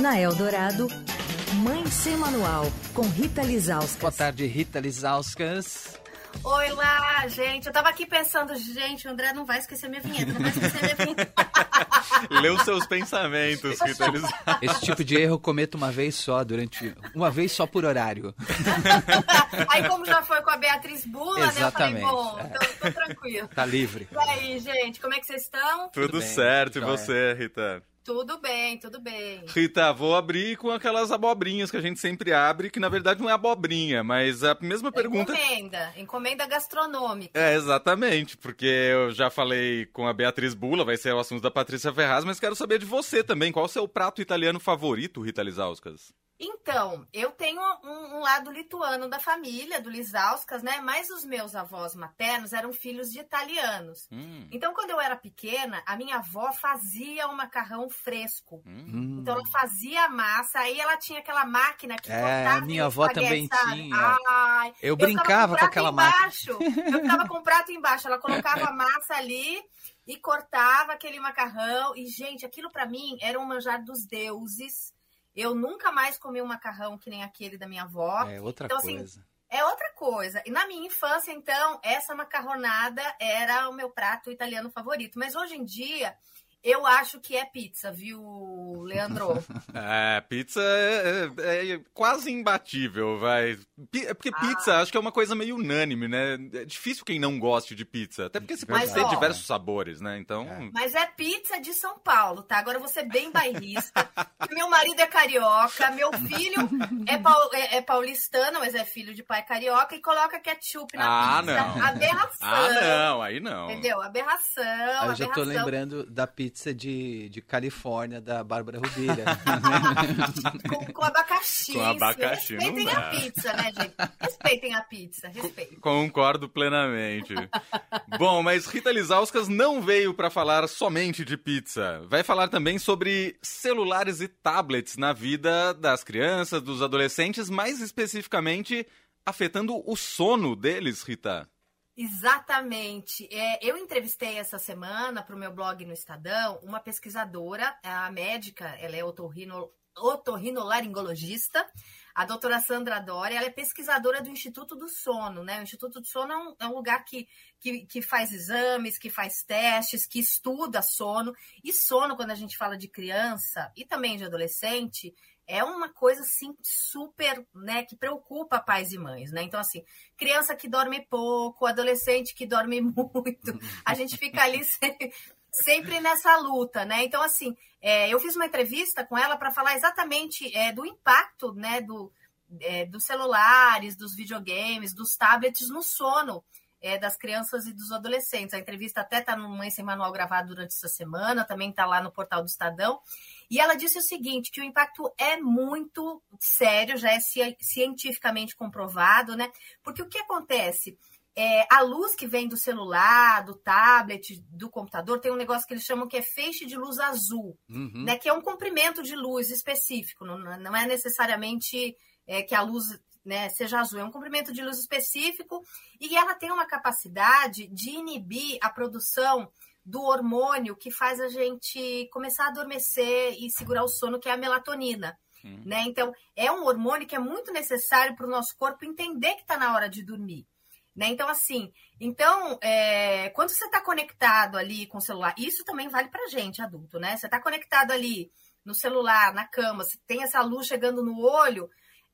Na Eldorado, Mãe Sem Manual, com Rita Lizauskas. Boa tarde, Rita Lizauskas. Oi lá, gente. Eu tava aqui pensando, gente, o André não vai esquecer minha vinheta, não vai esquecer minha vinheta. Lê os seus pensamentos, Rita Lizauskas. Esse tipo de erro eu cometo uma vez só, durante. Uma vez só por horário. Aí, como já foi com a Beatriz Bula, Exatamente. né? Eu falei, bom, então tô tranquilo. Tá livre. E aí, gente, como é que vocês estão? Tudo, Tudo bem, certo, e você, Rita? Tudo bem, tudo bem. Rita, vou abrir com aquelas abobrinhas que a gente sempre abre, que na verdade não é abobrinha, mas a mesma pergunta. Encomenda, encomenda gastronômica. É, exatamente, porque eu já falei com a Beatriz Bula, vai ser o assunto da Patrícia Ferraz, mas quero saber de você também. Qual o seu prato italiano favorito, Rita Lizauskas? Então, eu tenho um, um lado lituano da família, do Lisauskas, né? Mas os meus avós maternos eram filhos de italianos. Hum, Então, quando eu era pequena, a minha avó fazia o macarrão fresco. hum. Então, ela fazia a massa, aí ela tinha aquela máquina que É, cortava a minha avó também sabe? tinha. Ai, Eu ficava brincava com prato aquela máquina. embaixo. Eu ficava com o prato embaixo. Ela colocava a massa ali e cortava aquele macarrão. E, gente, aquilo pra mim era um manjar dos deuses. Eu nunca mais comi um macarrão que nem aquele da minha avó. É outra Então, assim, coisa. É outra coisa. E na minha infância, então, essa macarronada era o meu prato italiano favorito. Mas hoje em dia, eu acho que é pizza, viu, Leandro? É, pizza é, é- é quase imbatível, vai. Pi- É porque Ah. pizza acho que é uma coisa meio unânime, né? É difícil quem não goste de pizza. Até porque você pode Mas, ter ó, diversos sabores, né? Então. É. Mas é pizza de São Paulo, tá? Agora eu vou ser bem bairrista. que meu marido é carioca, meu filho é, pau- é- é paulistano, mas é filho de pai carioca, e coloca ketchup na Ah, pizza. não. Aberração. Ah, não, aí não. Entendeu? Aberração, Ah, eu já tô aberração. lembrando da pizza de, de Califórnia, da Bárbara Rubira. Com, com abacaxi. Com abacaxi, não Respeitem dá. a pizza, né, gente? Respeitem a pizza, respeitem. Concordo plenamente. Bom, mas Rita Lizauskas não veio para falar somente de pizza. Vai falar também sobre celulares e tablets na vida das crianças, dos adolescentes, mais especificamente afetando o sono deles, Rita. Exatamente. É, eu entrevistei essa semana para o meu blog no Estadão uma pesquisadora, a médica, ela é otorrino, otorrinolaringologista, a doutora Sandra Dória, ela é pesquisadora do Instituto do Sono, né? O Instituto do Sono é um, é um lugar que, que, que faz exames, que faz testes, que estuda sono. E sono, quando a gente fala de criança e também de adolescente, é uma coisa assim super, né, que preocupa pais e mães, né? Então assim, criança que dorme pouco, adolescente que dorme muito, a gente fica ali sempre, sempre nessa luta, né? Então assim, é, eu fiz uma entrevista com ela para falar exatamente é, do impacto, né, do, é, dos celulares, dos videogames, dos tablets no sono. É, das crianças e dos adolescentes. A entrevista até está no Mãe Sem Manual gravado durante essa semana, também está lá no portal do Estadão. E ela disse o seguinte, que o impacto é muito sério, já é ci- cientificamente comprovado, né? Porque o que acontece? É, a luz que vem do celular, do tablet, do computador, tem um negócio que eles chamam que é feixe de luz azul, Uhum. né? Que é um comprimento de luz específico, não, não é necessariamente é, que a luz né, seja azul, é um comprimento de luz específico e ela tem uma capacidade de inibir a produção do hormônio que faz a gente começar a adormecer e segurar o sono, que é a melatonina. Hum. Né? Então, é um hormônio que é muito necessário para o nosso corpo entender que está na hora de dormir. Né? Então, assim, então, é, quando você está conectado ali com o celular, isso também vale para gente, adulto, né? Você está conectado ali no celular, na cama, você tem essa luz chegando no olho,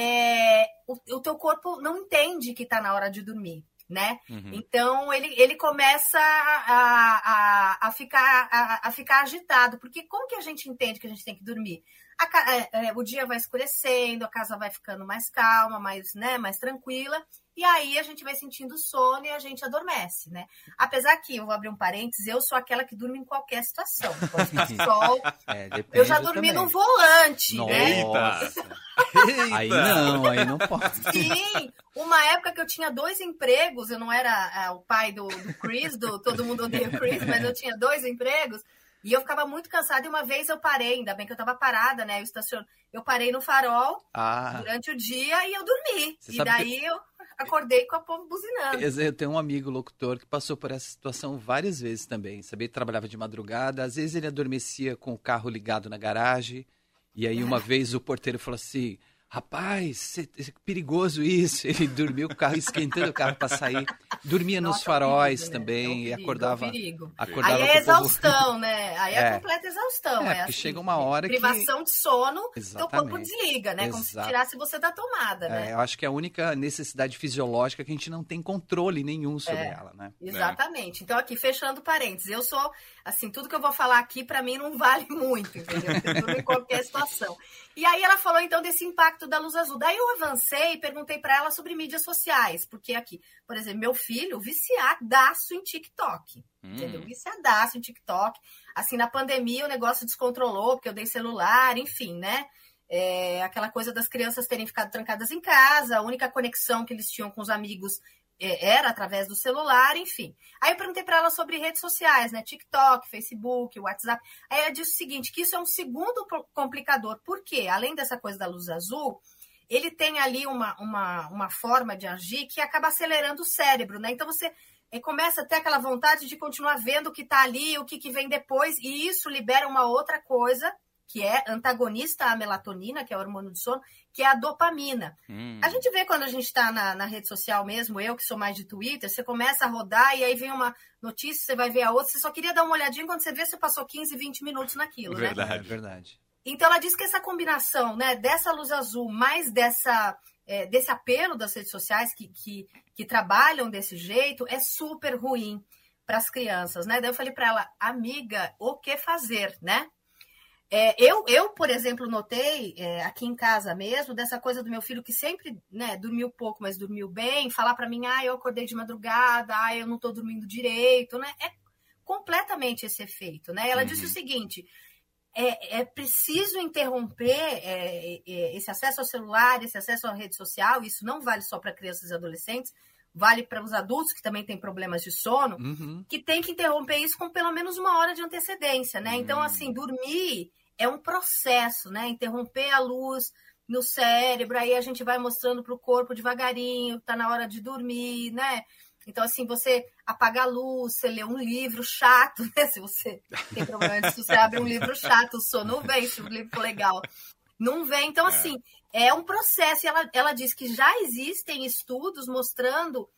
é, o, o teu corpo não entende que está na hora de dormir, né? Uhum. Então ele, ele começa a, a, a, ficar, a, a ficar agitado, porque como que a gente entende que a gente tem que dormir? A é, é, o dia vai escurecendo, a casa vai ficando mais calma, mais, né, mais tranquila, e aí a gente vai sentindo sono e a gente adormece, né? Apesar que, eu vou abrir um parênteses, eu sou aquela que dorme em qualquer situação. Sol, É, eu já dormi também. no volante, né? Nossa. Eita! Aí não, aí não pode. Sim, uma época que eu tinha dois empregos, eu não era ah, o pai do, do Chris, do Todo Mundo Odeia o Chris, mas eu tinha dois empregos e eu ficava muito cansada. E uma vez eu parei, ainda bem que eu tava parada, né? Eu, estacion... eu parei no farol Ah, durante o dia e eu dormi. Você e daí eu acordei com a povo buzinando. eu tenho um amigo locutor que passou por essa situação várias vezes também. Sabia que trabalhava de madrugada, às vezes ele adormecia com o carro ligado na garagem E aí uma vez o porteiro falou assim: Rapaz, é perigoso isso. Ele dormiu com o carro esquentando o carro para sair. Dormia Nossa, nos faróis perigo, também né? é um perigo, e acordava. É um acordava Aí é exaustão, povo... né? Aí é, é, completa exaustão. É, é assim, chega uma hora privação que... de sono, Exatamente. teu corpo desliga, né? Exato. Como se tirasse você da tomada, né? É, eu acho que é a única necessidade fisiológica que a gente não tem controle nenhum sobre é, ela, né? Exatamente. Então aqui fechando parênteses, eu sou assim tudo que eu vou falar aqui para mim não vale muito, entendeu? Tudo em qualquer situação. E aí ela falou então desse impacto da luz azul. Daí eu avancei e perguntei para ela sobre mídias sociais, porque aqui, por exemplo, meu filho viciadaço em TikTok, hum. entendeu? Viciadaço em TikTok. Assim, na pandemia o negócio descontrolou, porque eu dei celular, enfim, né? É, aquela coisa das crianças terem ficado trancadas em casa, a única conexão que eles tinham com os amigos era através do celular, enfim. Aí eu perguntei para ela sobre redes sociais, né? TikTok, Facebook, WhatsApp. Aí ela disse o seguinte, que isso é um segundo complicador. Por quê? Além dessa coisa da luz azul, ele tem ali uma, uma, uma forma de agir que acaba acelerando o cérebro, né? Então você é, começa a ter aquela vontade de continuar vendo o que está ali, o que, que vem depois, e isso libera uma outra coisa que é antagonista à melatonina, que é o hormônio do sono, que é a dopamina. Hum. A gente vê quando a gente está na, na, rede social mesmo, eu que sou mais de Twitter, você começa a rodar e aí vem uma notícia, você vai ver a outra, você só queria dar uma olhadinha quando você vê, você passou 15, 20 minutos naquilo, verdade, né? Verdade, verdade. Então ela diz que essa combinação, né, dessa luz azul mais dessa é, desse apelo das redes sociais que, que, que trabalham desse jeito é super ruim para as crianças, né? Daí eu falei para ela, amiga, o que fazer, né? É, eu, eu, por exemplo, notei é, aqui em casa mesmo dessa coisa do meu filho que sempre né, dormiu pouco, mas dormiu bem, falar para mim, ah, eu acordei de madrugada, ah, eu não estou dormindo direito, né? É completamente esse efeito, né? Ela uhum. disse o seguinte: é, é preciso interromper é, é, esse acesso ao celular, esse acesso à rede social. Isso não vale só para crianças e adolescentes, vale para os adultos que também têm problemas de sono, uhum. que tem que interromper isso com pelo menos uma hora de antecedência, né? Então, uhum. Então, assim, dormir é um processo, né? Interromper a luz no cérebro, aí a gente vai mostrando para o corpo devagarinho, tá na hora de dormir, né? Então, assim, você apaga a luz, você lê um livro chato, né? Se você tem problema disso, você abre um livro chato, o sono vem, se o livro for legal. Não vem. Então, é. assim, é um processo. E ela, ela diz que já existem estudos mostrando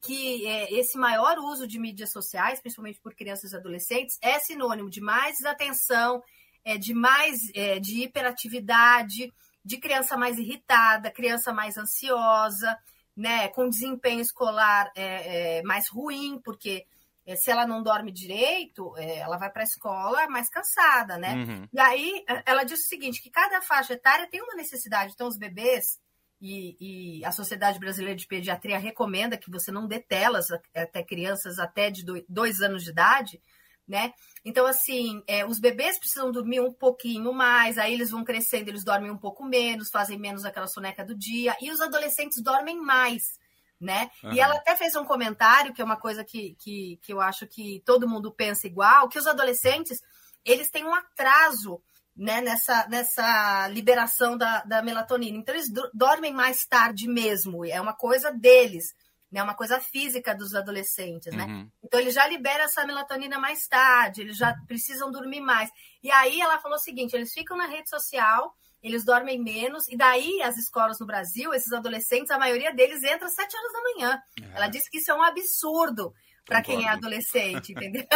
que é, esse maior uso de mídias sociais, principalmente por crianças e adolescentes, é sinônimo de mais desatenção, é, de mais é, de hiperatividade, de criança mais irritada, criança mais ansiosa, né, com desempenho escolar é, é mais ruim, porque é, se ela não dorme direito, é, ela vai para a escola mais cansada, né? Uhum. E aí ela diz o seguinte, que cada faixa etária tem uma necessidade. Então, os bebês e, e, a Sociedade Brasileira de Pediatria recomenda que você não dê telas até crianças até de dois anos de idade, né? Então, assim, é, os bebês precisam dormir um pouquinho mais, aí eles vão crescendo, eles dormem um pouco menos, fazem menos aquela soneca do dia, e os adolescentes dormem mais, né? Uhum. E ela até fez um comentário, que é uma coisa que, que, que eu acho que todo mundo pensa igual, que os adolescentes, eles têm um atraso né, nessa, nessa liberação da, da melatonina. Então, eles dormem mais tarde mesmo, é uma coisa deles né? Uma coisa física dos adolescentes, né? Então ele já libera essa melatonina mais tarde, eles já precisam dormir mais. E aí ela falou o seguinte: eles ficam na rede social, eles dormem menos, e daí as escolas no Brasil, esses adolescentes, a maioria deles entra às 7 horas da manhã. Uhum. Ela disse que isso é um absurdo para quem é adolescente, entendeu?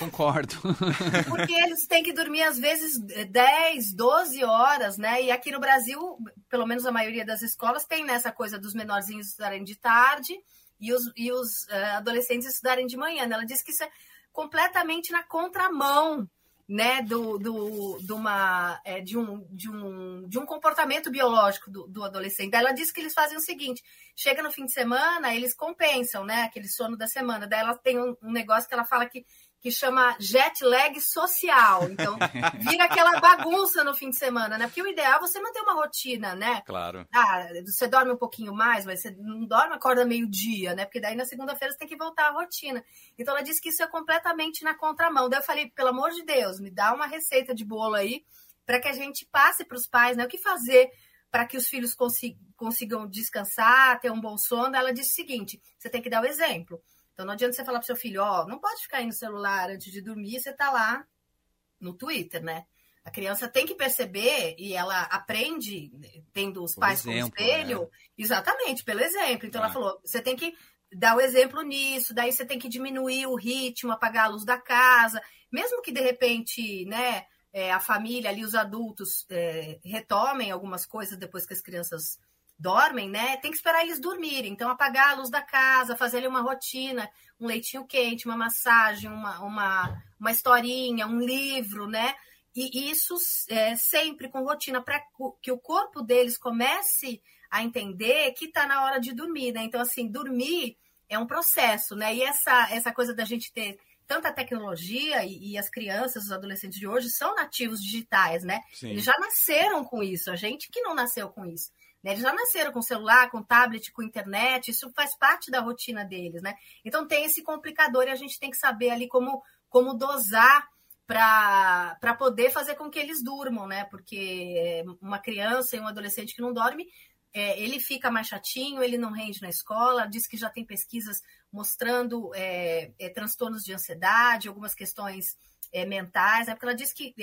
Concordo. Porque eles têm que dormir às vezes 10, 12 horas, né? E aqui no Brasil, pelo menos a maioria das escolas tem nessa coisa dos menorzinhos estudarem de tarde e os, e os uh, adolescentes estudarem de manhã. Ela diz que isso é completamente na contramão né, do, do, de, uma, é, de, um, de, um, de um comportamento biológico do, do adolescente. ela diz que eles fazem o seguinte: chega no fim de semana, eles compensam, né, aquele sono da semana. Daí ela tem um, um negócio que ela fala que que chama jet lag social. Então, vira aquela bagunça no fim de semana, né? Porque o ideal é você manter uma rotina, né? Claro. Ah, você dorme um pouquinho mais, mas você não dorme, acorda meio-dia, né? Porque daí na segunda-feira você tem que voltar à rotina. Então, ela disse que isso é completamente na contramão. Daí eu falei, pelo amor de Deus, me dá uma receita de bolo aí para que a gente passe para os pais, né? O que fazer para que os filhos consigam descansar, ter um bom sono. Ela disse o seguinte: você tem que dar o exemplo. Então não adianta você falar pro seu filho, ó, oh, não pode ficar aí no celular antes de dormir, você tá lá no Twitter, né? A criança tem que perceber e ela aprende tendo os pais exemplo, como espelho, né? exatamente, pelo exemplo. Então ela é. falou: você tem que dar o exemplo nisso, daí você tem que diminuir o ritmo, apagar a luz da casa, mesmo que de repente, né, é, a família ali, os adultos é, retomem algumas coisas depois que as crianças dormem, né? Tem que esperar eles dormirem. Então, apagar a luz da casa, fazer uma rotina, um leitinho quente, uma massagem, uma, uma, uma historinha, um livro, né? E isso é, sempre com rotina, para que o corpo deles comece a entender que está na hora de dormir, né? Então, assim, dormir é um processo, né? E essa, essa coisa da gente ter tanta tecnologia e, e, as crianças, os adolescentes de hoje são nativos digitais, né? Sim. Eles já nasceram com isso, a gente que não nasceu com isso. Né? Eles já nasceram com celular, com tablet, com internet, isso faz parte da rotina deles, né? Então tem esse complicador e a gente tem que saber ali como, como dosar para poder fazer com que eles durmam, né? Porque uma criança e um adolescente que não dorme, é, ele fica mais chatinho, ele não rende na escola, diz que já tem pesquisas mostrando é, é, transtornos de ansiedade, algumas questões é, mentais, né? porque ela diz que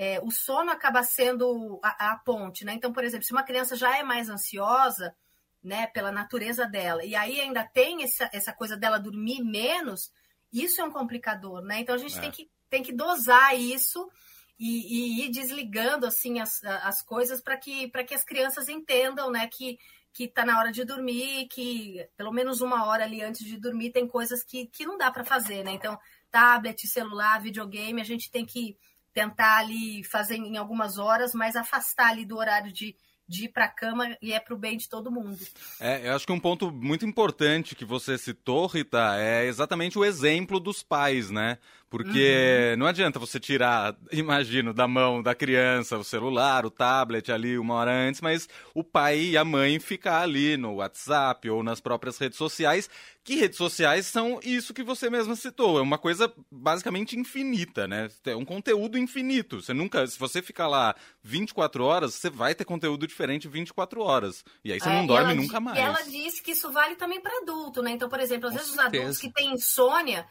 é, é, o sono acaba sendo a, a, ponte, né? Então, por exemplo, se uma criança já é mais ansiosa, né, pela natureza dela, e aí ainda tem essa, essa coisa dela dormir menos, isso é um complicador, né? Então a gente tem, que, tem que dosar isso e, e ir desligando assim as, as coisas para que, que as crianças entendam, né, que que está na hora de dormir, que pelo menos uma hora ali antes de dormir tem coisas que, que não dá para fazer, né? Então, tablet, celular, videogame, a gente tem que tentar ali fazer em algumas horas, mas afastar ali do horário de, de ir para a cama e é para o bem de todo mundo. É, eu acho que um ponto muito importante que você citou, Rita, é exatamente o exemplo dos pais, né? Porque uhum. não adianta você tirar, imagino, da mão da criança o celular, o tablet ali uma hora antes, mas o pai e a mãe ficar ali no WhatsApp ou nas próprias redes sociais, que redes sociais são isso que você mesma citou, é uma coisa basicamente infinita, né? É um conteúdo infinito. Você nunca, se você ficar lá 24 horas, você vai ter conteúdo diferente 24 horas. E aí você é, não dorme nunca mais. E ela disse que isso vale também para adulto, né? Então, por exemplo, às Com vezes certeza. os adultos que têm insônia,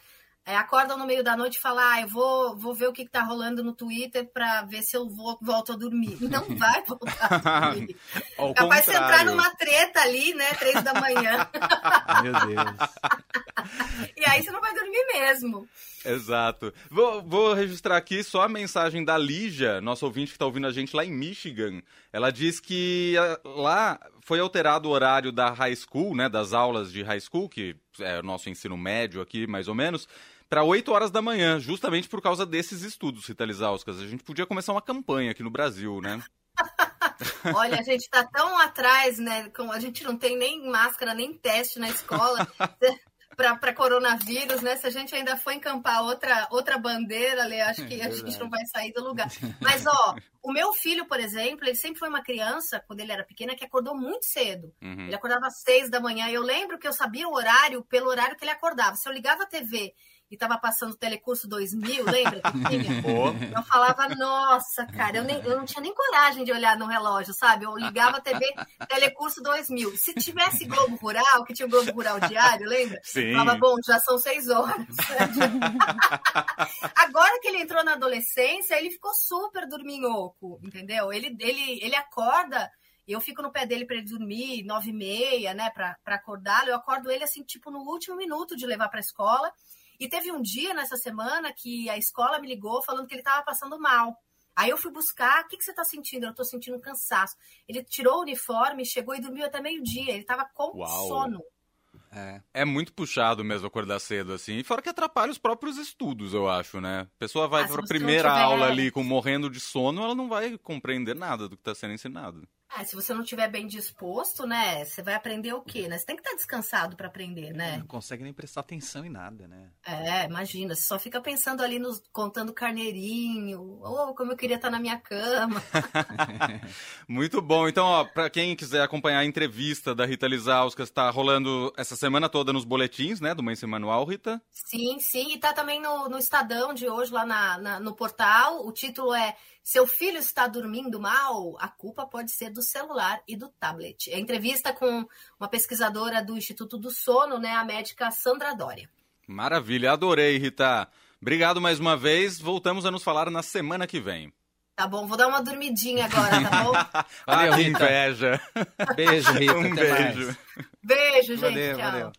é, acordam no meio da noite e falam, ah, eu vou, vou ver o que, está rolando no Twitter para ver se eu vou, volto a dormir. Não vai voltar a dormir. Capaz de entrar numa treta ali, né? Três da manhã. Meu Deus. e aí você não vai dormir mesmo. Exato. Vou, vou, registrar aqui só a mensagem da Lígia, nossa ouvinte que está ouvindo a gente lá em Michigan. Ela diz que ah, lá foi alterado o horário da high school, né, das aulas de high school, que é o nosso ensino médio aqui, mais ou menos, para 8 horas da manhã, justamente por causa desses estudos, Rita Lizauskas. A gente podia começar uma campanha aqui no Brasil, né? Olha, a gente está tão atrás, né? A gente não tem nem máscara, nem teste na escola. para coronavírus, né? Se a gente ainda for encampar outra, outra bandeira, ali, acho que é a gente não vai sair do lugar. Mas, ó, o meu filho, por exemplo, ele sempre foi uma criança, quando ele era pequena, que acordou muito cedo. Uhum. Ele acordava às seis da manhã. E eu lembro que eu sabia o horário pelo horário que ele acordava. Se eu ligava a TV e tava passando o Telecurso 2000, lembra? Eu falava, nossa, cara, eu, nem, eu não tinha nem coragem de olhar no relógio, sabe? Eu ligava a TV Telecurso 2000. Se tivesse Globo Rural, que tinha o Globo Rural Diário, lembra? Sim. Falava, bom, já são seis horas. Agora que ele entrou na adolescência, ele ficou super dorminhoco, entendeu? Ele, ele, ele acorda eu fico no pé dele para ele dormir, nove e meia, né, para acordá-lo. Eu acordo ele assim, tipo, no último minuto de levar para a escola. E teve um dia nessa semana que a escola me ligou falando que ele estava passando mal. Aí eu fui buscar, o que, que você está sentindo? Eu estou sentindo um cansaço. Ele tirou o uniforme, chegou e dormiu até meio-dia. Ele estava com Uau. sono. É. é muito puxado mesmo acordar cedo, assim. E fora que atrapalha os próprios estudos, eu acho, né? A pessoa vai ah, para a primeira tiver... aula ali com morrendo de sono, ela não vai compreender nada do que está sendo ensinado. Ah, se você não estiver bem disposto, né? Você vai aprender o quê, né? Você tem que estar descansado para aprender, né? Não consegue nem prestar atenção em nada, né? É, imagina, você só fica pensando ali nos contando carneirinho, ou oh, como eu queria estar na minha cama. Muito bom. Então, ó, para quem quiser acompanhar a entrevista da Rita Lizauskas, está rolando essa semana toda nos boletins, né, do Mãe Manual, Rita? Sim, sim, e tá também no, no Estadão de hoje lá na, na no portal. O título é seu filho está dormindo mal? A culpa pode ser do celular e do tablet. É entrevista com uma pesquisadora do Instituto do Sono, né, a médica Sandra Dória. Maravilha, adorei, Rita. Obrigado mais uma vez. Voltamos a nos falar na semana que vem. Tá bom, vou dar uma dormidinha agora, tá bom? Valeu, ah, Rita. inveja. Beijo, Rita. Um Até beijo. Mais. Beijo, gente. Valeu, tchau. Valeu.